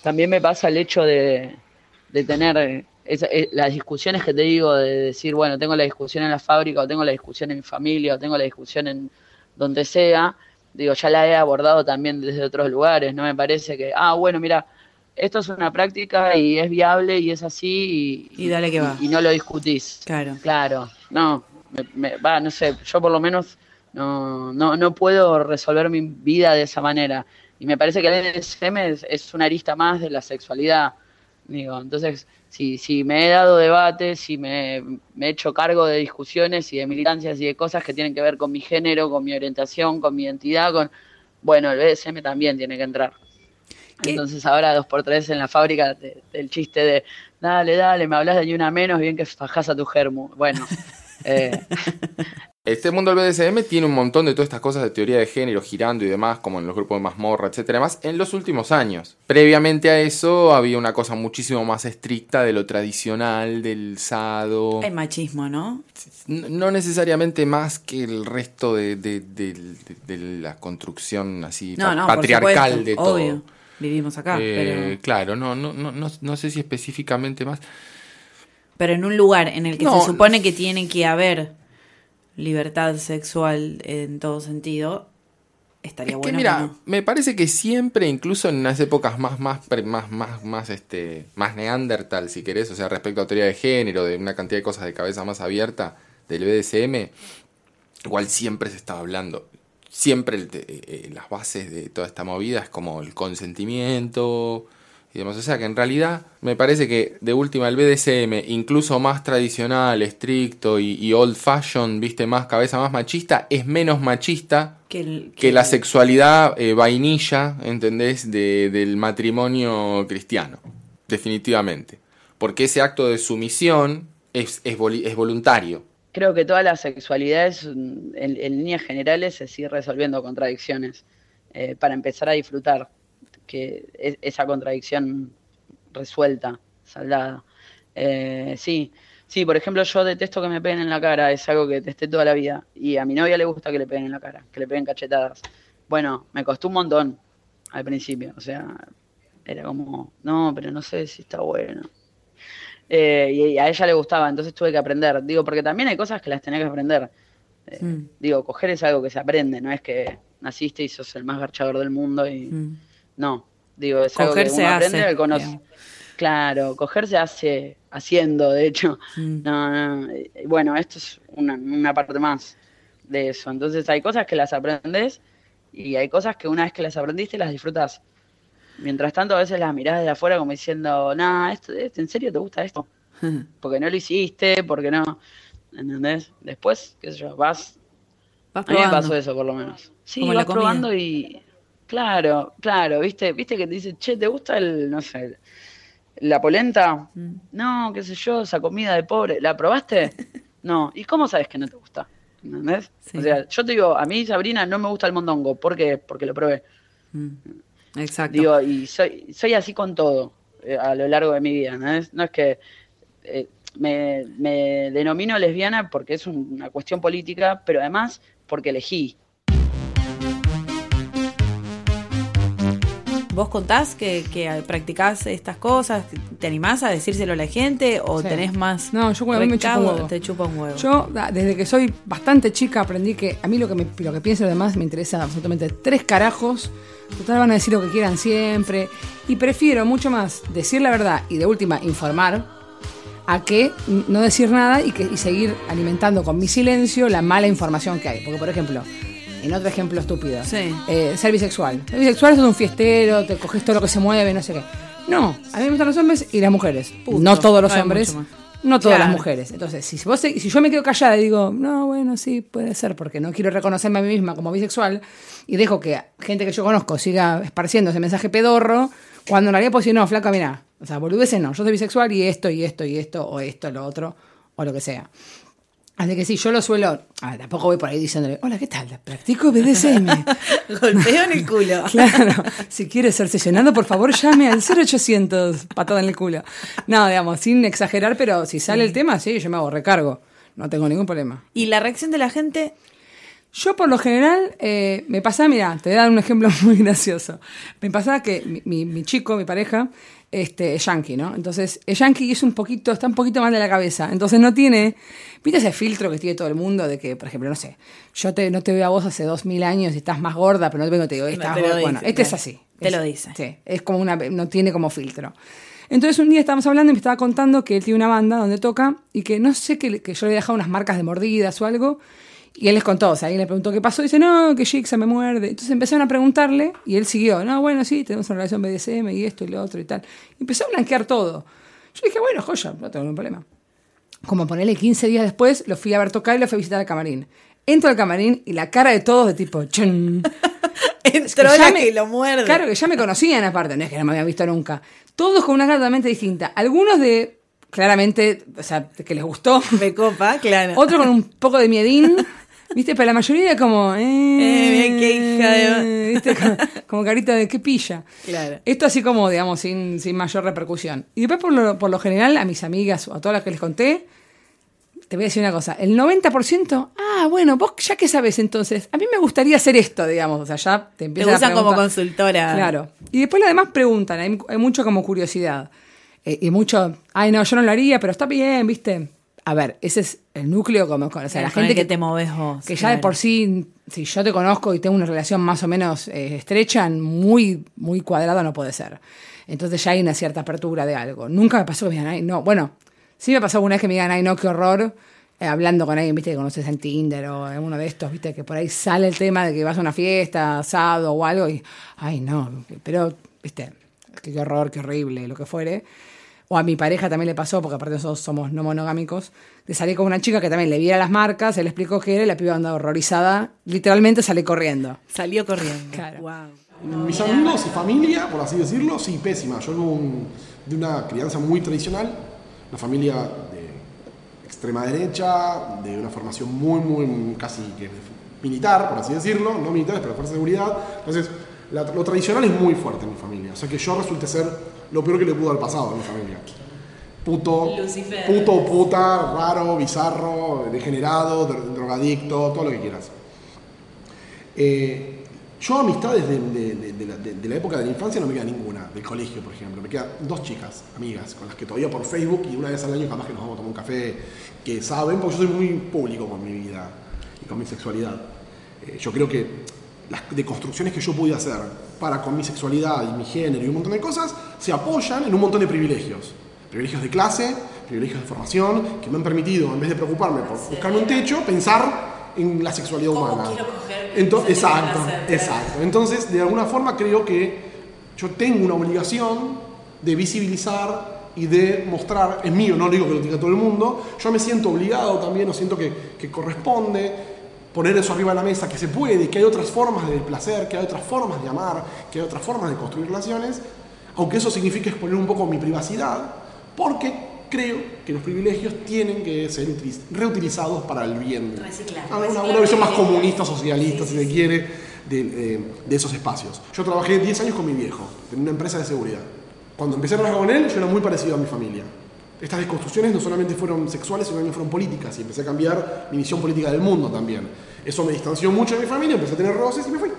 también me pasa el hecho de, de tener eh, esa- eh, las discusiones que te digo, de decir, bueno, tengo la discusión en la fábrica, o tengo la discusión en mi familia, o tengo la discusión en donde sea, digo, ya la he abordado también desde otros lugares, no me parece que, ah, bueno, mira, esto es una práctica y es viable y es así y, Y dale que va. y no lo discutís. Claro. Claro, no, me- me- va, no sé, yo por lo menos no, no, no puedo resolver mi vida de esa manera. Y me parece que el BDSM es, es una arista más de la sexualidad. Digo, entonces, si, si me he dado debate, si me, me he hecho cargo de discusiones y de militancias y de cosas que tienen que ver con mi género, con mi orientación, con mi identidad, con bueno, el BDSM también tiene que entrar. Entonces ahora dos por tres en la fábrica de- del chiste de dale, dale, me hablas de ni una menos, bien que fajás a tu germu. Bueno, eh, Este mundo del BDSM tiene un montón de todas estas cosas de teoría de género girando y demás, como en los grupos de mazmorra, etcétera, y demás, en los últimos años. Previamente a eso había una cosa muchísimo más estricta de lo tradicional, del sado. Hay machismo, ¿no? No necesariamente más que el resto de, de- de- de- de la construcción así No, no, patriarcal supuesto, de todo. obvio. Vivimos acá, Eh, pero, Claro, no, no, no, no, no sé si específicamente más. pero en un lugar en el que No. se supone que tiene que haber libertad sexual en todo sentido, estaría Es bueno que mira, que no. me parece que siempre, incluso en las épocas más, más, más, más, más, este, más neandertal, si querés, o sea, respecto a teoría de género, de una cantidad de cosas de cabeza más abierta del BDSM, igual siempre se estaba hablando. Siempre el te- eh, las bases de toda esta movida es como el consentimiento y demás. O sea que en realidad me parece que de última el BDSM, incluso más tradicional, estricto y, y old fashion, viste, más cabeza más machista, es menos machista Que, el- que la sexualidad eh, vainilla, ¿entendés? De- del matrimonio cristiano, definitivamente. Porque ese acto de sumisión es, es voluntario. Creo que todas las sexualidades, en, en líneas generales, se sigue resolviendo contradicciones eh, para empezar a disfrutar que es- esa contradicción resuelta, saldada. Eh, sí, sí, por ejemplo, yo detesto que me peguen en la cara, es algo que detesté toda la vida. Y a mi novia le gusta que le peguen en la cara, que le peguen cachetadas. Bueno, me costó un montón al principio, o sea, era como, no, pero no sé si está bueno. Eh, y a ella le gustaba, entonces tuve que aprender. Digo, porque también hay cosas que las tenés que aprender. Eh, Mm, Digo, coger es algo que se aprende, no es que naciste y sos el más garchador del mundo y mm. no. Digo, es algo Coger que se uno aprende hace, al conoce-. Claro, coger se hace haciendo, de hecho. Mm. No, no, bueno, esto es una, una parte más de eso. Entonces hay cosas que las aprendes y hay cosas que una vez que las aprendiste las disfrutas. Mientras tanto, a veces las mirás de afuera como diciendo, nah, esto, esto, ¿en serio te gusta esto? Porque no lo hiciste, porque no. ¿Entendés? Después, qué sé yo, vas. Vas A mí me probando. pasó eso, por lo menos. Sí, Como vas probando y. Claro, claro, ¿viste? ¿Viste que te dice, che, ¿te gusta el, no sé, la polenta? Mm. No, qué sé yo, esa comida de pobre. ¿La probaste? No. ¿Y cómo sabes que no te gusta? ¿Entendés? Sí. O sea, yo te digo, a mí, Sabrina, no me gusta el mondongo. ¿Por qué? Porque lo probé. Mm. Exacto. Digo, y soy, soy así con todo eh, a lo largo de mi vida, ¿no es, no es que eh, me, me denomino lesbiana porque es un- una cuestión política, pero además porque elegí. ¿Vos contás que, que practicás estas cosas? ¿Te animás a decírselo a la gente o Sí. tenés más No, yo a mí me chupa un huevo. Te chupa un huevo. Yo, desde que soy bastante chica, aprendí que a mí lo que, me, lo que pienso y lo demás me interesa absolutamente tres carajos. Total, van a decir lo que quieran siempre. Y prefiero mucho más decir la verdad y de última informar a que no decir nada y, que, y seguir alimentando con mi silencio la mala información que hay. Porque, por ejemplo, en otro ejemplo estúpido, Sí. eh, ser bisexual. Ser bisexual es un fiestero, te coges todo lo que se mueve, no sé qué. No, a mí me gustan los hombres y las mujeres. No todos los hombres. No todas Claro. las mujeres. Entonces, si, vos, si yo me quedo callada y digo, no, bueno, sí, puede ser, porque no quiero reconocerme a mí misma como bisexual, y dejo que gente que yo conozco siga esparciendo ese mensaje pedorro, cuando en realidad puedo decir, no, flaca, mira, o sea, boludeces no, yo soy bisexual y esto, y esto, y esto, o esto, lo otro, o lo que sea. Así que sí, yo lo suelo. Ah, tampoco voy por ahí diciéndole, hola, ¿qué tal? Practico BDSM. Golpeo en el culo. Claro, si quiere ser sesionado, por favor llame al 0800, patada en el culo. No, digamos, sin exagerar, pero si sale el tema, sí, yo me hago recargo. No tengo ningún problema. Y la reacción de la gente, Yo por lo general eh, me pasaba, mira, te voy a dar un ejemplo muy gracioso. Me pasaba que mi, mi- mi chico, mi pareja, este, es yankee, ¿no? Entonces, es yankee es un poquito, está un poquito mal de la cabeza. Entonces no tiene, viste ese filtro que tiene todo el mundo de que, por ejemplo, no sé, yo te, no te veo a vos hace dos mil años y estás más gorda, pero no te vengo y te digo, estás gorda. dice, Bueno, este es claro. así. Te Es- lo dice. Sí, es como una, no tiene como filtro. Entonces un día estábamos hablando y me estaba contando que él tiene una banda donde toca y que no sé que, que yo le he dejado unas marcas de mordidas o algo. Y él les contó, o sea, alguien le preguntó qué pasó. Y dice, no, que Jigsaw me muerde. Entonces empezaron a preguntarle y él siguió, no, bueno, sí, tenemos una relación BDSM y esto y lo otro y tal. Y empezó a blanquear todo. Yo dije, bueno, joya, no tengo ningún problema. Como ponerle 15 días después, lo fui a ver tocar y lo fui a visitar al camarín. Entro al camarín y la cara de todos de tipo, chun. Entró ya la me- que lo muerde. Claro, que ya me conocían aparte, no es que no me habían visto nunca. Todos con una cara totalmente distinta. Algunos de, claramente, o sea, que les gustó. Me copa, claro. Otros con un poco de miedín. ¿Viste? Pero la mayoría como... Eh, Eh, qué hija de- ¿Viste? Como, como carita de qué pilla. Claro. Esto así como, digamos, sin, sin mayor repercusión. Y después, por lo, por lo general, a mis amigas o a todas las que les conté, te voy a decir una cosa. El 90%, ah, bueno, vos ya que sabes entonces, a mí me gustaría hacer esto, digamos. O sea, ya te Te empiezan a usan como consultora. Claro. Y después los demás preguntan, hay, hay mucho como curiosidad. Eh, y mucho, ay, no, yo no lo haría, pero está bien, ¿viste? A ver, ese es el núcleo como, o sea, la gente que que, te moves vos. que ya de claro. por sí, si yo te conozco y tengo una relación más o menos eh, estrecha, muy, muy cuadrada no puede ser. Entonces ya hay una cierta apertura de algo. Nunca me pasó que me digan, ay, no, bueno, sí me pasó alguna vez que me digan, ay, no, qué horror, eh, hablando con alguien, viste, que conoces en Tinder o en uno de estos, viste, que por ahí sale el tema de que vas a una fiesta, asado o algo, y, ay, no, pero, viste, qué horror, qué horrible, lo que fuere. O a mi pareja también le pasó, porque aparte nosotros somos no monogámicos, de salir con una chica que también le viera las marcas, se le explicó qué era y la piba andaba horrorizada, literalmente sale corriendo. Salió corriendo. Claro. Wow. Mis amigos y familia, por así decirlo, sí, pésima. Yo vengo un- de una crianza muy tradicional, una familia de extrema derecha, de una formación muy, muy casi que militar, por así decirlo, no militares, pero fuerza de seguridad. Entonces, la- lo tradicional es muy fuerte en mi familia. O sea que yo resulté ser lo peor que le pudo haber pasado a mi familia. Puto, puto, puta, raro, bizarro, degenerado, dro- drogadicto, todo lo que quieras. Eh, yo amistades de la época de la infancia no me queda ninguna, del colegio por ejemplo. Me quedan dos chicas, amigas, con las que todavía por Facebook y una vez al año capaz que nos vamos a tomar un café, que saben, porque yo soy muy público con mi vida y con mi sexualidad. Eh, yo creo que las deconstrucciones que yo pude hacer para con mi sexualidad y mi género y un montón de cosas se apoyan en un montón de privilegios. Privilegios de clase, privilegios de formación, que me han permitido, en vez de preocuparme por buscarme un techo, pensar en la sexualidad humana. Ento- exacto, exacto. Entonces, de alguna forma creo que yo tengo una obligación de visibilizar y de mostrar, es mío, no digo que lo diga todo el mundo, yo me siento obligado también, o siento que, que corresponde poner eso arriba de la mesa, que se puede, que hay otras formas de placer, que hay otras formas de amar, que hay otras formas de construir relaciones, aunque eso signifique exponer un poco mi privacidad, porque creo que los privilegios tienen que ser utiliz- reutilizados para el bien. Ah, Una, una visión más comunista, socialista, si se quiere, de, de- de esos espacios. Yo trabajé 10 años con mi viejo, en una empresa de seguridad. Cuando empecé a trabajar con él, yo era muy parecido a mi familia. Estas desconstrucciones no solamente fueron sexuales, sino también fueron políticas, y empecé a cambiar mi visión política del mundo también. Eso me distanció mucho de mi familia, empecé a tener roces y me fui.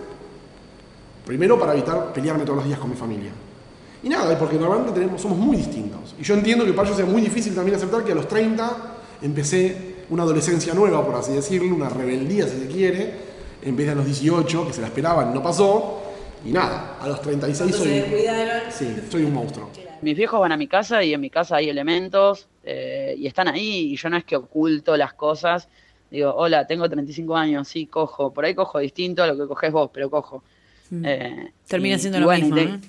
Primero para evitar pelearme todos los días con mi familia. Y nada, porque normalmente tenemos, somos muy distintos. Y yo entiendo que para ellos sea muy difícil también aceptar que a los 30 empecé una adolescencia nueva, por así decirlo, una rebeldía si se quiere, en vez de a los 18, que se la esperaban no pasó. Y nada, a los 36 soy, sí, soy un monstruo. Mis viejos van a mi casa y en mi casa hay elementos eh, y están ahí y yo no es que oculto las cosas. Digo, hola, tengo 35 años, sí, cojo. Por ahí cojo distinto a lo que coges vos, pero cojo. Eh, Termina y- siendo y lo bueno, mismo. de- ¿eh?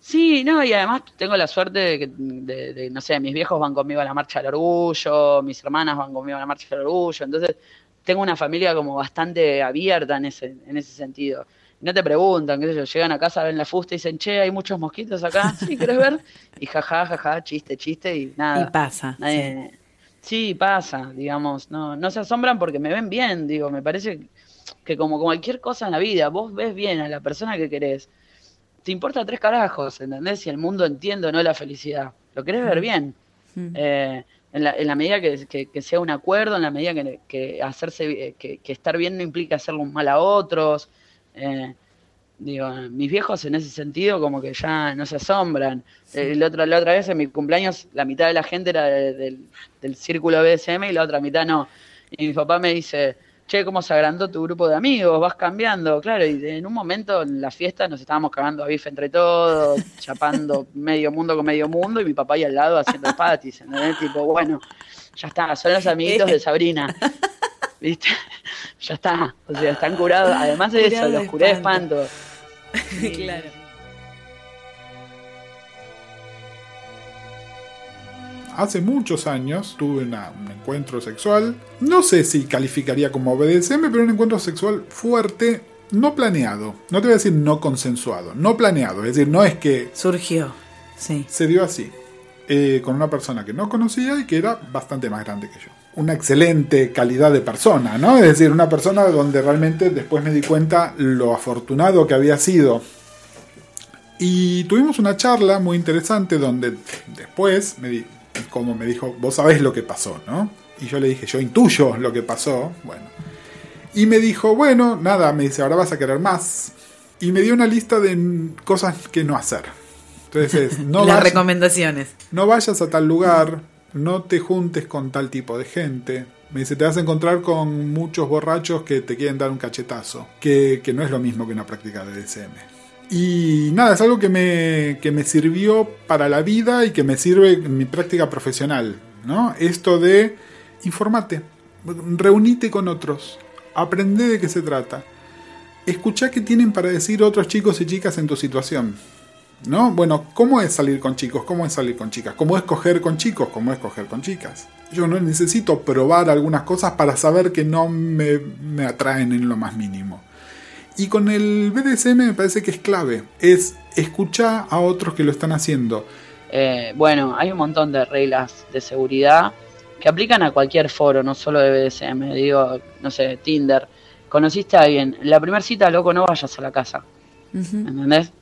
Sí, no, y además tengo la suerte de que, de, de, no sé, mis viejos van conmigo a la marcha del orgullo, mis hermanas van conmigo a la marcha del orgullo, entonces tengo una familia como bastante abierta en ese, en ese sentido. No te preguntan, qué sé yo, llegan a casa, ven la fusta y dicen, che, hay muchos mosquitos acá, ¿sí querés ver? Y jaja, jaja, chiste, chiste y nada. Y pasa, Nadie- sí. pasa, digamos, no, no se asombran porque me ven bien, digo, me parece que como cualquier cosa en la vida, vos ves bien a la persona que querés, te importa tres carajos, ¿entendés? Si el mundo entiende o no la felicidad. Lo querés ver bien. Eh, en, la, en la medida que, que- que sea un acuerdo, en la medida que, que hacerse, que, que estar bien no implica hacerle un mal a otros. Eh, digo, mis viejos en ese sentido como que ya no se asombran. Eh, el otro, la otra vez en mi cumpleaños la mitad de la gente era de- del, del círculo BDSM y la otra mitad no. Y mi papá me dice, che, ¿cómo se agrandó tu grupo de amigos? Vas cambiando. Claro, y en un momento en la fiesta nos estábamos cagando a bife entre todos, chapando medio mundo con medio mundo y mi papá ahí al lado haciendo patis. ¿entendés? Tipo, bueno, ya está, son los amiguitos de Sabrina. ¿Viste? ya está. O sea, están curados. Además de eso, los curé de espanto. espanto. claro. Hace muchos años tuve una- un encuentro sexual. No sé si calificaría como BDSM, pero un encuentro sexual fuerte no planeado. No te voy a decir no consensuado, no planeado. Es decir, no es que Surgió, sí. se dio así. eh, con una persona que no conocía y que era bastante más grande que yo. Una excelente calidad de persona, ¿no? Es decir, una persona donde realmente después me di cuenta lo afortunado que había sido. Y tuvimos una charla muy interesante donde después, me di- como me dijo, vos sabés lo que pasó, ¿no? Y yo le dije, yo intuyo lo que pasó. Bueno. Y me dijo, bueno, nada, me dice, ahora vas a querer más. Y me dio una lista de cosas que no hacer. Entonces, no Las vayas- recomendaciones. no vayas a tal lugar, no te juntes con tal tipo de gente. Me dice, te vas a encontrar con muchos borrachos que te quieren dar un cachetazo, que, no es lo mismo que una práctica de DSM. Y nada, es algo que me, sirvió para la vida y que me sirve en mi práctica profesional. ¿no? Esto de informate, reunite con otros, aprende de qué se trata, escuchá qué tienen para decir otros chicos y chicas en tu situación. ¿No? Bueno, ¿cómo es salir con chicos? ¿Cómo es salir con chicas? ¿Cómo es coger con chicos? ¿Cómo es coger con chicas? Yo no necesito probar algunas cosas para saber que no me, me atraen en lo más mínimo. Y con el BDSM me parece que es clave. Es escuchar a otros que lo están haciendo. Eh, bueno, hay un montón de reglas de seguridad que aplican a cualquier foro, no solo de BDSM. Digo, no sé, Tinder. Conociste a alguien. La primera cita, loco, no vayas a la casa. ¿Entendés?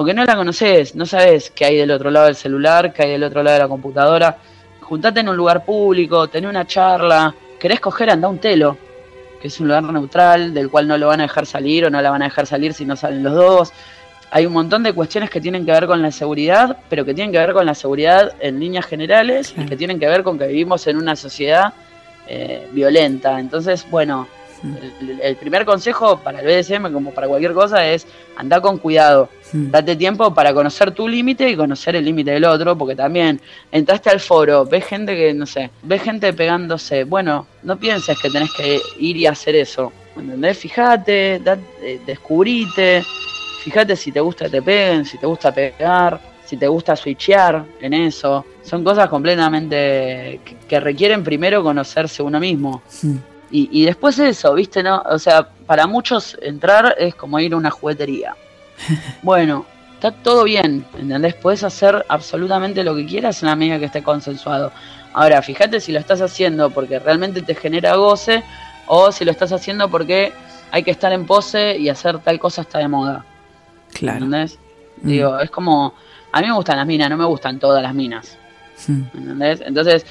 Porque no la conoces, no sabes qué hay del otro lado del celular, qué hay del otro lado de la computadora. Juntate en un lugar público, tené una charla. ¿Querés coger? Anda un telo, que es un lugar neutral, del cual no lo van a dejar salir o no la van a dejar salir si no salen los dos. Hay un montón de cuestiones que tienen que ver con la seguridad, pero que tienen que ver con la seguridad en líneas generales y que tienen que ver con que vivimos en una sociedad eh, violenta. Entonces, bueno, el, el primer consejo para el BDSM, como para cualquier cosa, es andar con cuidado. Date tiempo para conocer tu límite y conocer el límite del otro, porque también entraste al foro, ves gente que, no sé, ves gente pegándose. Bueno, no pienses que tenés que ir y hacer eso. ¿Entendés? Fíjate, da- eh, descubrite, fíjate si te gusta que te peguen, si te gusta pegar, si te gusta switchear en eso. Son cosas completamente que, que requieren primero conocerse uno mismo. Y, y después eso, ¿viste? no O sea, para muchos entrar es como ir a una juguetería. Bueno, está todo bien, ¿entendés? Puedes hacer absolutamente lo que quieras en la medida que esté consensuado. Ahora, fíjate si lo estás haciendo porque realmente te genera goce o si lo estás haciendo porque hay que estar en pose y hacer tal cosa está de moda. Claro. ¿Entendés? Digo, es como. A mí me gustan las minas, no me gustan todas las minas. ¿Entendés? Entonces,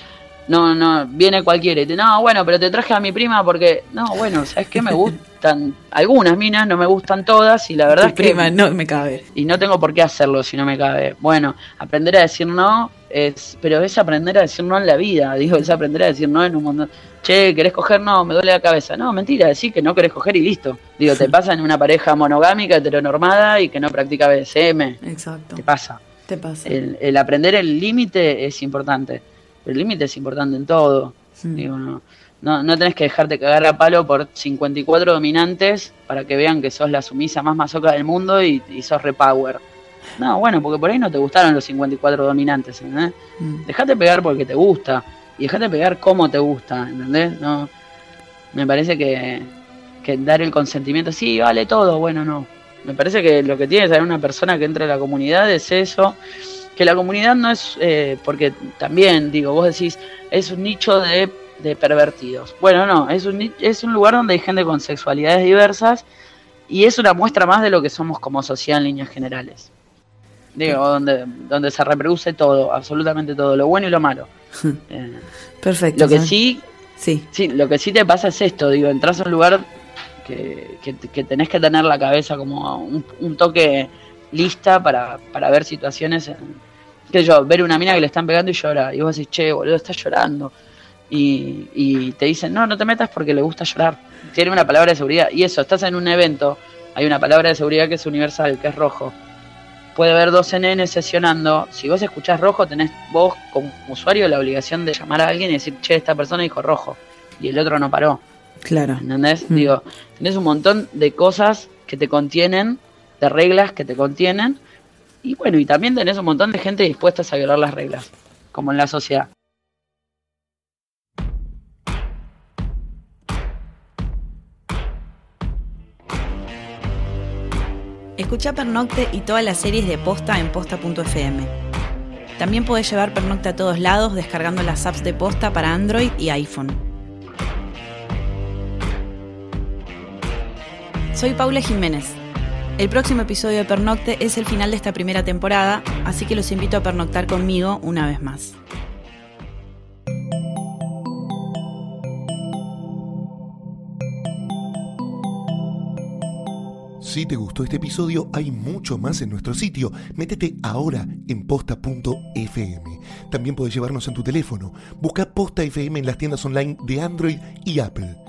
no, no, viene cualquiera y te, no, bueno, pero te traje a mi prima porque, no, bueno, ¿sabes qué? Me gustan algunas minas, no me gustan todas y la verdad Tu es que... prima no me cabe. Y no tengo por qué hacerlo si no me cabe. Bueno, aprender a decir no, es, pero es aprender a decir no en la vida, digo, es aprender a decir no en un montón. Che, ¿querés coger? No, me duele la cabeza. No, mentira, decir que no querés coger y listo. Digo, te pasa en una pareja monogámica, heteronormada y que no practica BDSM. Exacto. Te pasa. Te pasa. El, el aprender el límite es importante. El límite es importante en todo. Digo, no, no, no tenés que dejarte cagar a palo por 54 dominantes para que vean que sos la sumisa más masoca del mundo y, y sos repower. No, bueno, porque por ahí no te gustaron los 54 dominantes, ¿entendés? Dejate pegar porque te gusta. Y dejate pegar como te gusta, ¿entendés? No, me parece que, que dar el consentimiento, sí, vale todo, bueno, no. Me parece que lo que tiene que saber una persona que entre a la comunidad es eso. Que la comunidad no es, eh, porque también, digo, vos decís, es un nicho de, de pervertidos. Bueno, no, es un, es un lugar donde hay gente con sexualidades diversas y es una muestra más de lo que somos como sociedad en líneas generales. Digo, donde, donde se reproduce todo, absolutamente todo, lo bueno y lo malo. Eh, Perfecto. lo que ¿sabes? sí, sí, lo que sí te pasa es esto, digo, entras a un lugar que, que, que tenés que tener la cabeza como un, un toque lista para, para ver situaciones, en- que yo, ver una mina que le están pegando y llora, y vos decís, che, boludo, está llorando. Y, y te dicen, no, no te metas porque le gusta llorar. Tiene una palabra de seguridad. Y eso, estás en un evento, hay una palabra de seguridad que es universal, que es rojo. Puede haber dos NN sesionando. Si vos escuchás rojo, tenés vos como usuario la obligación de llamar a alguien y decir, che, esta persona dijo rojo. Y el otro no paró. claro. ¿Entendés? Mm. Digo, tenés un montón de cosas que te contienen, de reglas que te contienen. Y bueno, y también tenés un montón de gente dispuesta a violar las reglas, como en la sociedad. Escucha Pernocte y todas las series de Posta en posta.fm. También podés llevar Pernocte a todos lados descargando las apps de Posta para Android y iPhone. Soy Paula Jiménez. El próximo episodio de Pernocte es el final de esta primera temporada, así que los invito a pernoctar conmigo una vez más. Si te gustó este episodio, hay mucho más en nuestro sitio. Métete ahora en posta.fm. También puedes llevarnos en tu teléfono. Busca Posta FM en las tiendas online de Android y Apple.